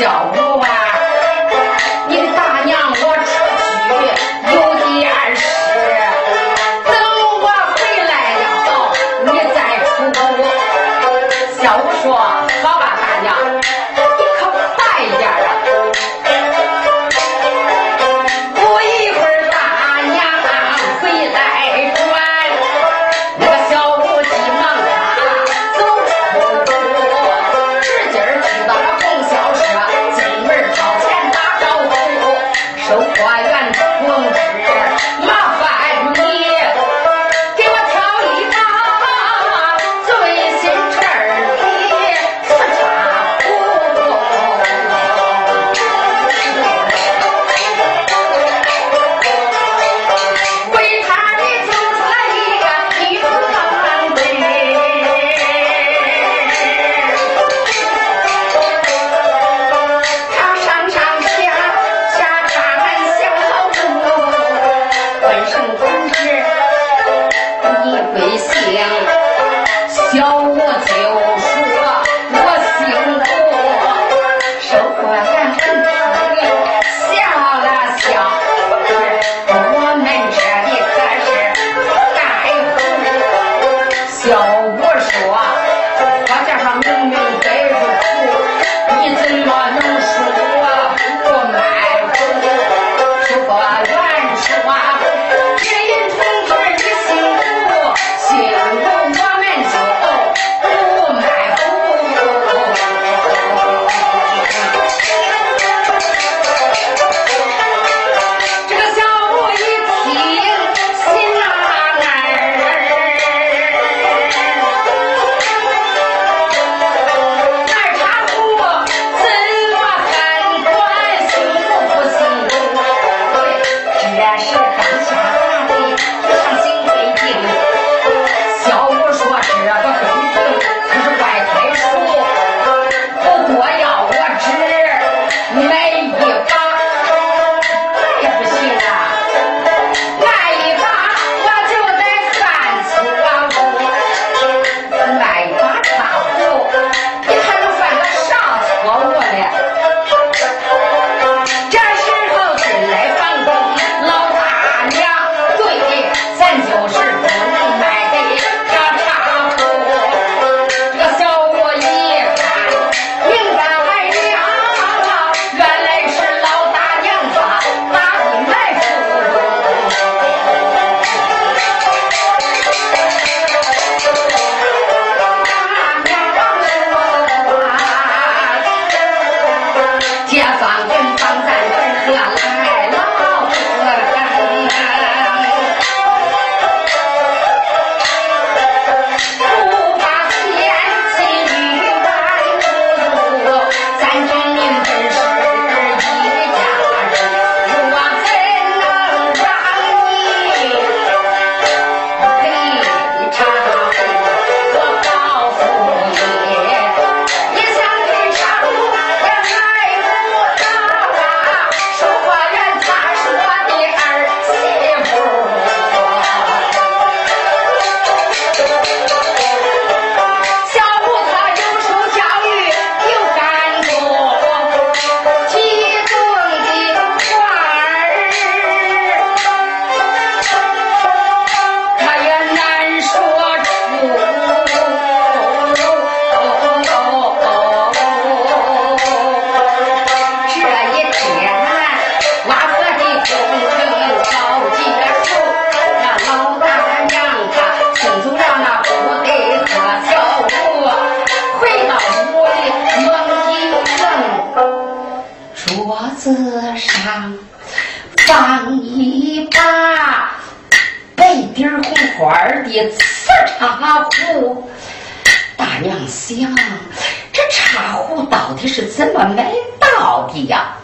小我啊，你大娘我出去有点事，等我回来了，你再出屋。小五说，好吧，大娘。红花儿的瓷茶壶。大娘想，这茶壶到底是怎么买到的呀？